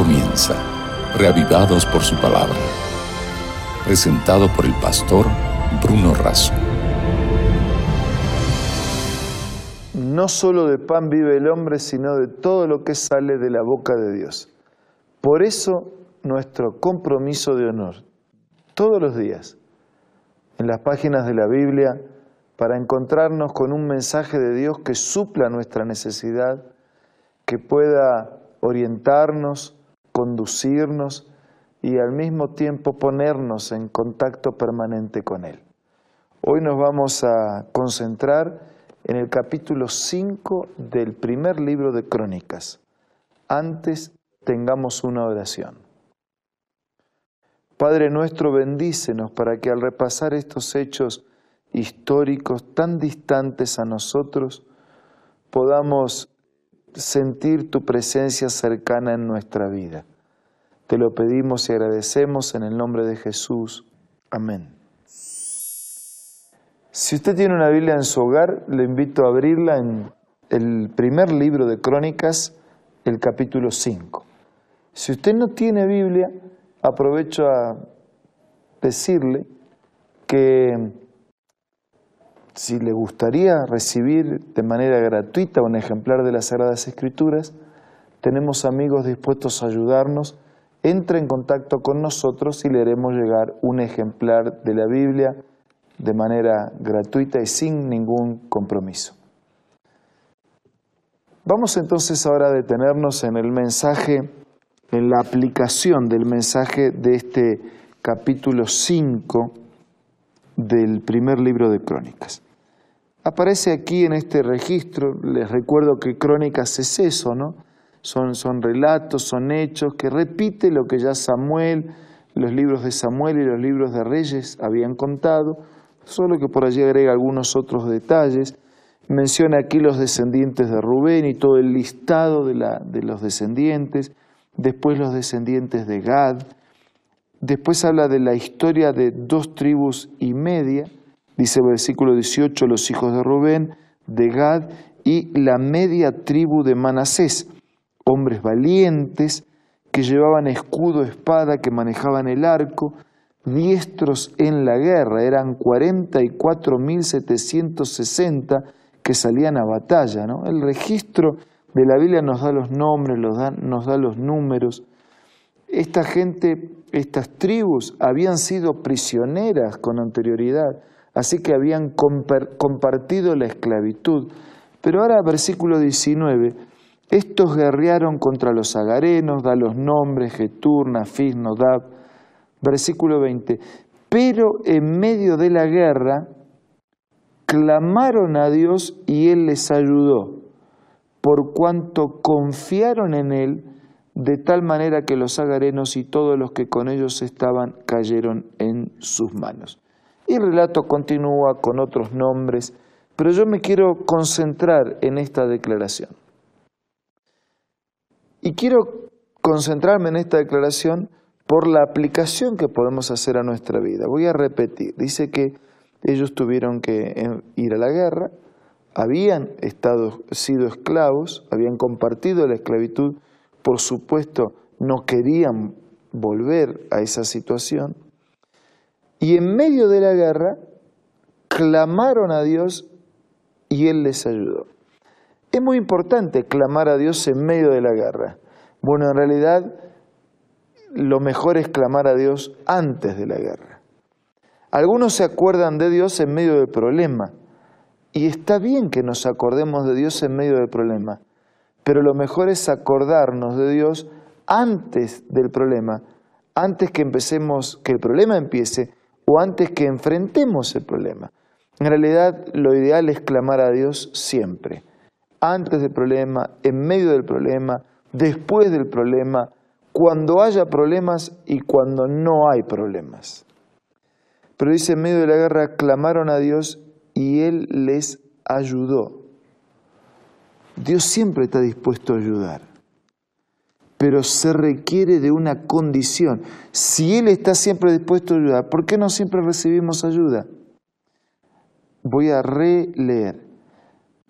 comienza, reavivados por su palabra. Presentado por el pastor Bruno Razo. No solo de pan vive el hombre, sino de todo lo que sale de la boca de Dios. Por eso nuestro compromiso de honor, todos los días, en las páginas de la Biblia, para encontrarnos con un mensaje de Dios que supla nuestra necesidad, que pueda orientarnos, conducirnos y al mismo tiempo ponernos en contacto permanente con Él. Hoy nos vamos a concentrar en el capítulo 5 del primer libro de Crónicas. Antes tengamos una oración. Padre nuestro, bendícenos para que al repasar estos hechos históricos tan distantes a nosotros, podamos sentir tu presencia cercana en nuestra vida. Te lo pedimos y agradecemos en el nombre de Jesús. Amén. Si usted tiene una Biblia en su hogar, le invito a abrirla en el primer libro de Crónicas, el capítulo 5. Si usted no tiene Biblia, aprovecho a decirle que si le gustaría recibir de manera gratuita un ejemplar de las Sagradas Escrituras, tenemos amigos dispuestos a ayudarnos. Entre en contacto con nosotros y le haremos llegar un ejemplar de la Biblia de manera gratuita y sin ningún compromiso. Vamos entonces ahora a detenernos en el mensaje, en la aplicación del mensaje de este capítulo 5 del primer libro de Crónicas. Aparece aquí en este registro, les recuerdo que Crónicas es eso, ¿no? Son, son relatos, son hechos que repite lo que ya Samuel, los libros de Samuel y los libros de Reyes habían contado, solo que por allí agrega algunos otros detalles. Menciona aquí los descendientes de Rubén y todo el listado de, la, de los descendientes, después los descendientes de Gad, después habla de la historia de dos tribus y media, Dice versículo 18, los hijos de Rubén, de Gad y la media tribu de Manasés, hombres valientes que llevaban escudo, espada, que manejaban el arco, diestros en la guerra, eran 44.760 que salían a batalla. ¿no? El registro de la Biblia nos da los nombres, nos da los números. Esta gente, estas tribus habían sido prisioneras con anterioridad así que habían compartido la esclavitud. Pero ahora, versículo 19, estos guerrearon contra los agarenos, da los nombres, Getur, Nafis, Nodab. Versículo 20, pero en medio de la guerra clamaron a Dios y Él les ayudó, por cuanto confiaron en Él, de tal manera que los agarenos y todos los que con ellos estaban cayeron en sus manos. Y el relato continúa con otros nombres, pero yo me quiero concentrar en esta declaración. Y quiero concentrarme en esta declaración por la aplicación que podemos hacer a nuestra vida. Voy a repetir, dice que ellos tuvieron que ir a la guerra, habían estado, sido esclavos, habían compartido la esclavitud, por supuesto no querían volver a esa situación, y en medio de la guerra clamaron a Dios y Él les ayudó. Es muy importante clamar a Dios en medio de la guerra. Bueno, en realidad lo mejor es clamar a Dios antes de la guerra. Algunos se acuerdan de Dios en medio del problema. Y está bien que nos acordemos de Dios en medio del problema. Pero lo mejor es acordarnos de Dios antes del problema, antes que empecemos, que el problema empiece o antes que enfrentemos el problema. En realidad lo ideal es clamar a Dios siempre, antes del problema, en medio del problema, después del problema, cuando haya problemas y cuando no hay problemas. Pero dice, en medio de la guerra clamaron a Dios y Él les ayudó. Dios siempre está dispuesto a ayudar pero se requiere de una condición. Si Él está siempre dispuesto a ayudar, ¿por qué no siempre recibimos ayuda? Voy a releer.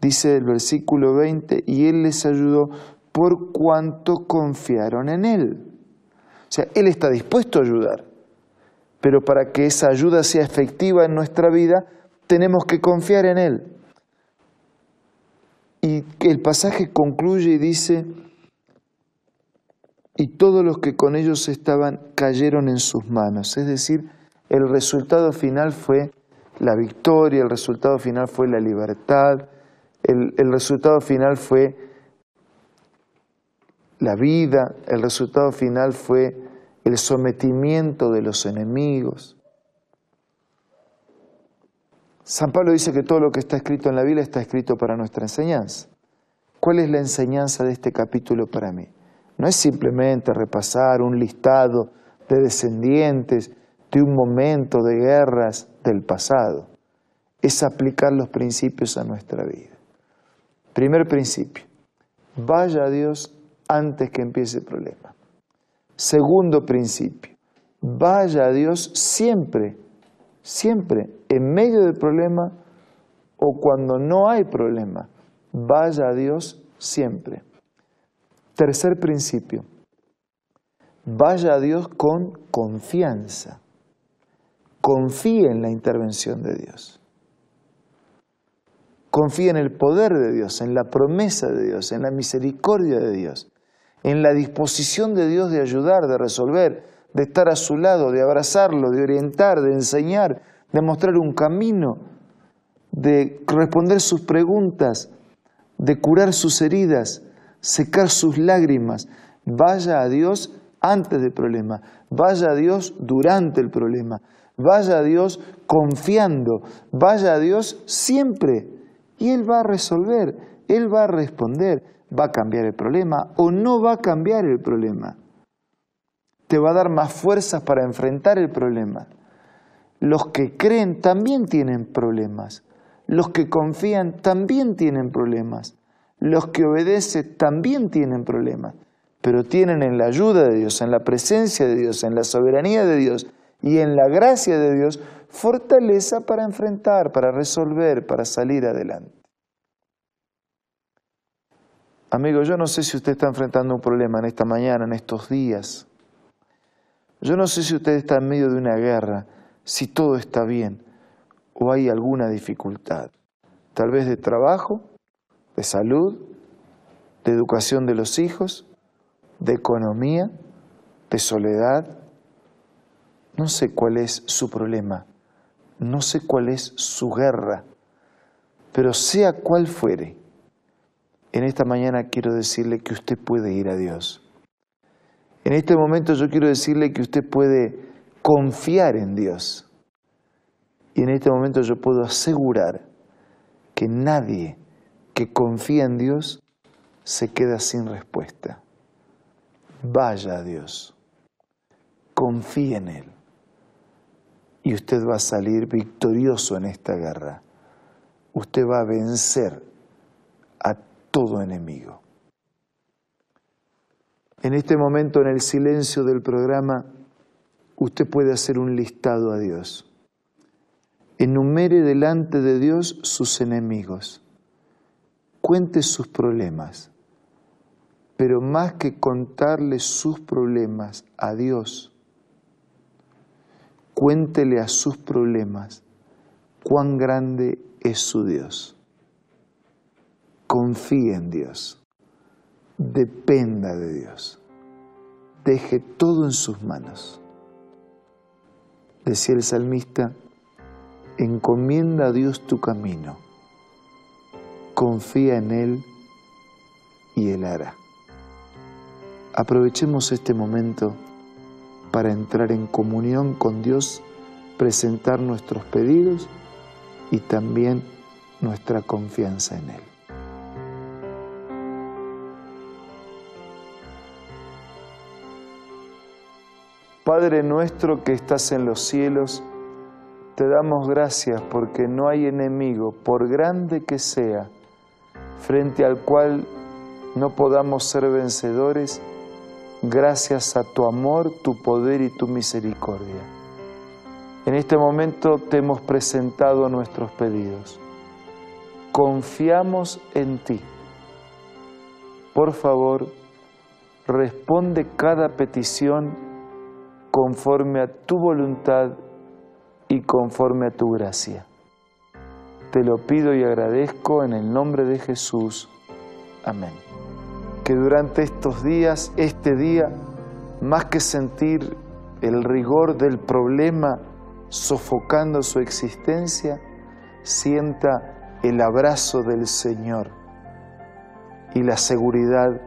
Dice el versículo 20, y Él les ayudó por cuanto confiaron en Él. O sea, Él está dispuesto a ayudar, pero para que esa ayuda sea efectiva en nuestra vida, tenemos que confiar en Él. Y el pasaje concluye y dice, y todos los que con ellos estaban cayeron en sus manos. Es decir, el resultado final fue la victoria, el resultado final fue la libertad, el, el resultado final fue la vida, el resultado final fue el sometimiento de los enemigos. San Pablo dice que todo lo que está escrito en la Biblia está escrito para nuestra enseñanza. ¿Cuál es la enseñanza de este capítulo para mí? No es simplemente repasar un listado de descendientes de un momento de guerras del pasado. Es aplicar los principios a nuestra vida. Primer principio, vaya a Dios antes que empiece el problema. Segundo principio, vaya a Dios siempre, siempre, en medio del problema o cuando no hay problema. Vaya a Dios siempre. Tercer principio, vaya a Dios con confianza. Confíe en la intervención de Dios. Confíe en el poder de Dios, en la promesa de Dios, en la misericordia de Dios, en la disposición de Dios de ayudar, de resolver, de estar a su lado, de abrazarlo, de orientar, de enseñar, de mostrar un camino, de responder sus preguntas, de curar sus heridas, secar sus lágrimas. Vaya a Dios antes del problema, vaya a Dios durante el problema, vaya a Dios confiando, vaya a Dios siempre. Y Él va a resolver, Él va a responder, va a cambiar el problema o no va a cambiar el problema. Te va a dar más fuerzas para enfrentar el problema. Los que creen también tienen problemas. Los que confían también tienen problemas. Los que obedecen también tienen problemas, pero tienen en la ayuda de Dios, en la presencia de Dios, en la soberanía de Dios y en la gracia de Dios, fortaleza para enfrentar, para resolver, para salir adelante. Amigo, yo no sé si usted está enfrentando un problema en esta mañana, en estos días. Yo no sé si usted está en medio de una guerra, si todo está bien o hay alguna dificultad, tal vez de trabajo, de salud, de educación de los hijos, de economía, de soledad. No sé cuál es su problema, no sé cuál es su guerra, pero sea cual fuere, en esta mañana quiero decirle que usted puede ir a Dios. En este momento yo quiero decirle que usted puede confiar en Dios. Y en este momento yo puedo asegurar que nadie que confía en Dios se queda sin respuesta. Vaya a Dios, confíe en Él y usted va a salir victorioso en esta guerra. Usted va a vencer a todo enemigo. En este momento, en el silencio del programa, usted puede hacer un listado a Dios. Enumere delante de Dios sus enemigos cuente sus problemas, pero más que contarle sus problemas a Dios, cuéntele a sus problemas cuán grande es su Dios. Confíe en Dios, dependa de Dios, deje todo en sus manos. Decía el salmista, encomienda a Dios tu camino confía en Él y Él hará. Aprovechemos este momento para entrar en comunión con Dios, presentar nuestros pedidos y también nuestra confianza en Él. Padre nuestro que estás en los cielos, te damos gracias porque no hay enemigo, por grande que sea, frente al cual no podamos ser vencedores gracias a tu amor, tu poder y tu misericordia. En este momento te hemos presentado nuestros pedidos. Confiamos en ti. por favor, responde cada petición conforme a tu voluntad y conforme a tu gracia. Te lo pido y agradezco en el nombre de Jesús. Amén. Que durante estos días, este día, más que sentir el rigor del problema sofocando su existencia, sienta el abrazo del Señor y la seguridad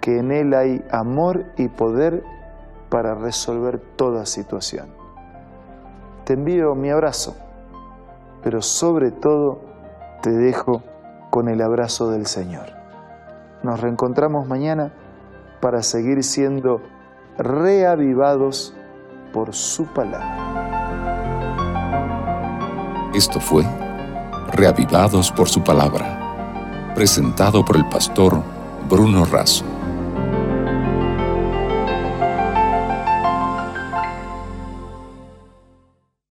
que en Él hay amor y poder para resolver toda situación. Te envío mi abrazo, pero sobre todo te dejo con el abrazo del Señor. Nos reencontramos mañana para seguir siendo reavivados por su palabra. Esto fue Reavivados por su palabra, presentado por el pastor Bruno Razo.